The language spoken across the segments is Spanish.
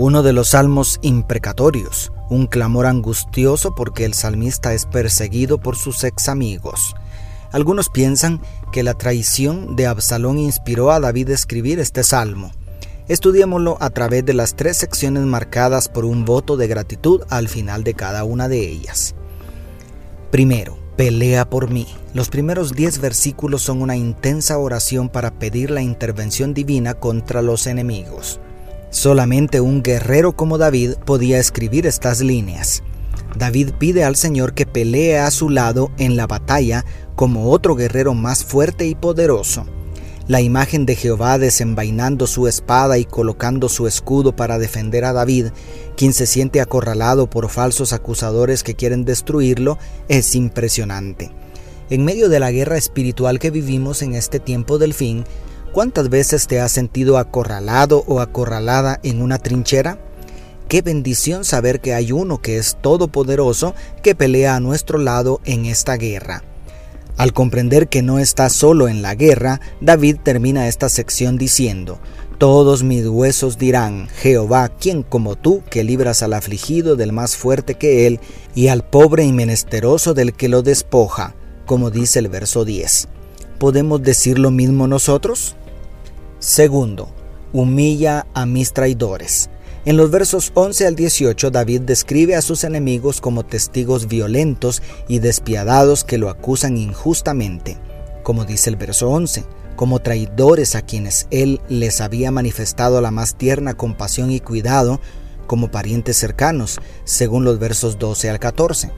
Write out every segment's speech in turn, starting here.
Uno de los salmos imprecatorios, un clamor angustioso porque el salmista es perseguido por sus ex amigos. Algunos piensan que la traición de Absalón inspiró a David a escribir este salmo. Estudiémoslo a través de las tres secciones marcadas por un voto de gratitud al final de cada una de ellas. Primero, pelea por mí. Los primeros diez versículos son una intensa oración para pedir la intervención divina contra los enemigos. Solamente un guerrero como David podía escribir estas líneas. David pide al Señor que pelee a su lado en la batalla como otro guerrero más fuerte y poderoso. La imagen de Jehová desenvainando su espada y colocando su escudo para defender a David, quien se siente acorralado por falsos acusadores que quieren destruirlo, es impresionante. En medio de la guerra espiritual que vivimos en este tiempo del fin, ¿cuántas veces te has sentido acorralado o acorralada en una trinchera? Qué bendición saber que hay uno que es todopoderoso que pelea a nuestro lado en esta guerra. Al comprender que no está solo en la guerra, David termina esta sección diciendo, Todos mis huesos dirán, Jehová, ¿quién como tú, que libras al afligido del más fuerte que él, y al pobre y menesteroso del que lo despoja, como dice el verso 10. ¿Podemos decir lo mismo nosotros? Segundo, humilla a mis traidores. En los versos 11 al 18 David describe a sus enemigos como testigos violentos y despiadados que lo acusan injustamente, como dice el verso 11, como traidores a quienes él les había manifestado la más tierna compasión y cuidado, como parientes cercanos, según los versos 12 al 14,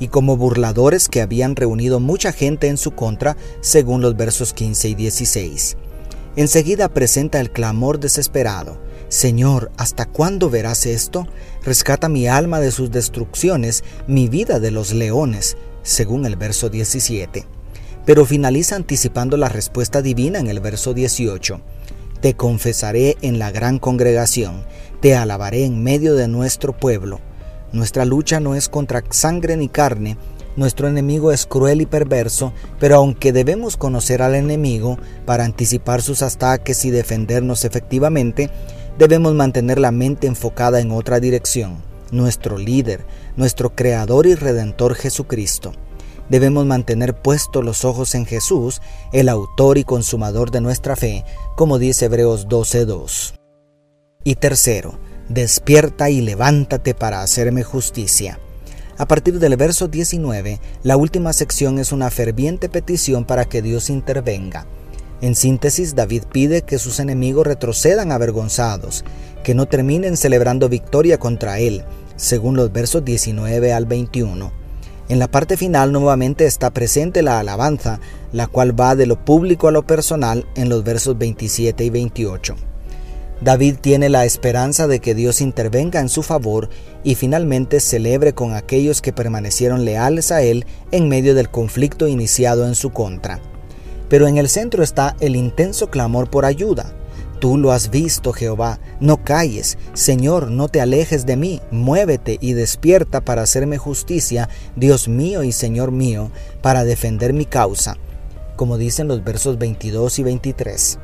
y como burladores que habían reunido mucha gente en su contra, según los versos 15 y 16. Enseguida presenta el clamor desesperado, Señor, ¿hasta cuándo verás esto? Rescata mi alma de sus destrucciones, mi vida de los leones, según el verso 17. Pero finaliza anticipando la respuesta divina en el verso 18. Te confesaré en la gran congregación, te alabaré en medio de nuestro pueblo. Nuestra lucha no es contra sangre ni carne, nuestro enemigo es cruel y perverso, pero aunque debemos conocer al enemigo para anticipar sus ataques y defendernos efectivamente, debemos mantener la mente enfocada en otra dirección, nuestro líder, nuestro Creador y Redentor Jesucristo. Debemos mantener puestos los ojos en Jesús, el autor y consumador de nuestra fe, como dice Hebreos 12.2. Y tercero, despierta y levántate para hacerme justicia. A partir del verso 19, la última sección es una ferviente petición para que Dios intervenga. En síntesis, David pide que sus enemigos retrocedan avergonzados, que no terminen celebrando victoria contra él, según los versos 19 al 21. En la parte final nuevamente está presente la alabanza, la cual va de lo público a lo personal en los versos 27 y 28. David tiene la esperanza de que Dios intervenga en su favor y finalmente celebre con aquellos que permanecieron leales a él en medio del conflicto iniciado en su contra. Pero en el centro está el intenso clamor por ayuda. Tú lo has visto, Jehová, no calles, Señor, no te alejes de mí, muévete y despierta para hacerme justicia, Dios mío y Señor mío, para defender mi causa, como dicen los versos 22 y 23.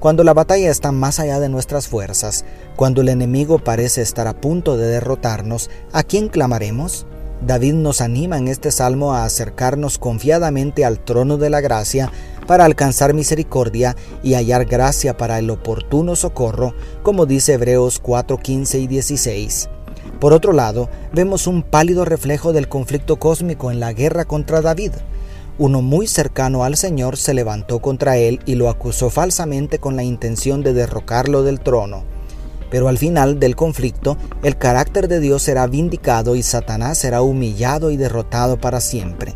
Cuando la batalla está más allá de nuestras fuerzas, cuando el enemigo parece estar a punto de derrotarnos, ¿a quién clamaremos? David nos anima en este salmo a acercarnos confiadamente al trono de la gracia para alcanzar misericordia y hallar gracia para el oportuno socorro, como dice Hebreos 4, 15 y 16. Por otro lado, vemos un pálido reflejo del conflicto cósmico en la guerra contra David. Uno muy cercano al Señor se levantó contra él y lo acusó falsamente con la intención de derrocarlo del trono. Pero al final del conflicto, el carácter de Dios será vindicado y Satanás será humillado y derrotado para siempre.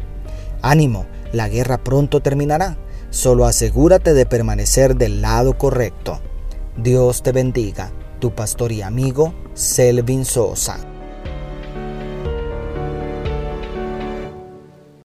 Ánimo, la guerra pronto terminará. Solo asegúrate de permanecer del lado correcto. Dios te bendiga. Tu pastor y amigo, Selvin Sosa.